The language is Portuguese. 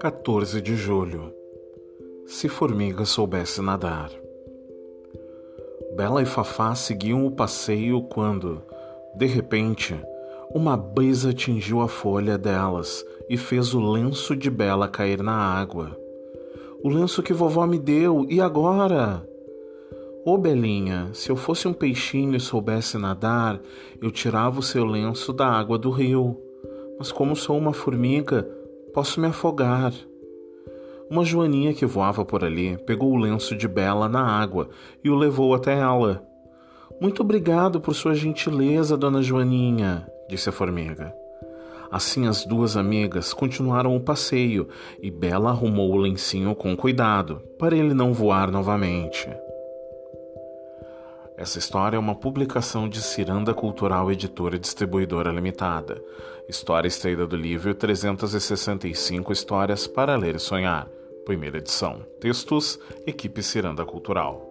14 de julho. Se formiga soubesse nadar. Bela e Fafá seguiam o passeio quando, de repente, uma brisa atingiu a folha delas e fez o lenço de Bela cair na água. O lenço que vovó me deu, e agora? Ô oh, Belinha, se eu fosse um peixinho e soubesse nadar, eu tirava o seu lenço da água do rio. Mas como sou uma formiga, posso me afogar. Uma joaninha que voava por ali pegou o lenço de Bela na água e o levou até ela. Muito obrigado por sua gentileza, dona Joaninha, disse a formiga. Assim as duas amigas continuaram o passeio e Bela arrumou o lencinho com cuidado, para ele não voar novamente. Essa história é uma publicação de Ciranda Cultural Editora Distribuidora Limitada. História extraída do livro 365 Histórias para Ler e Sonhar. Primeira edição. Textos, Equipe Ciranda Cultural.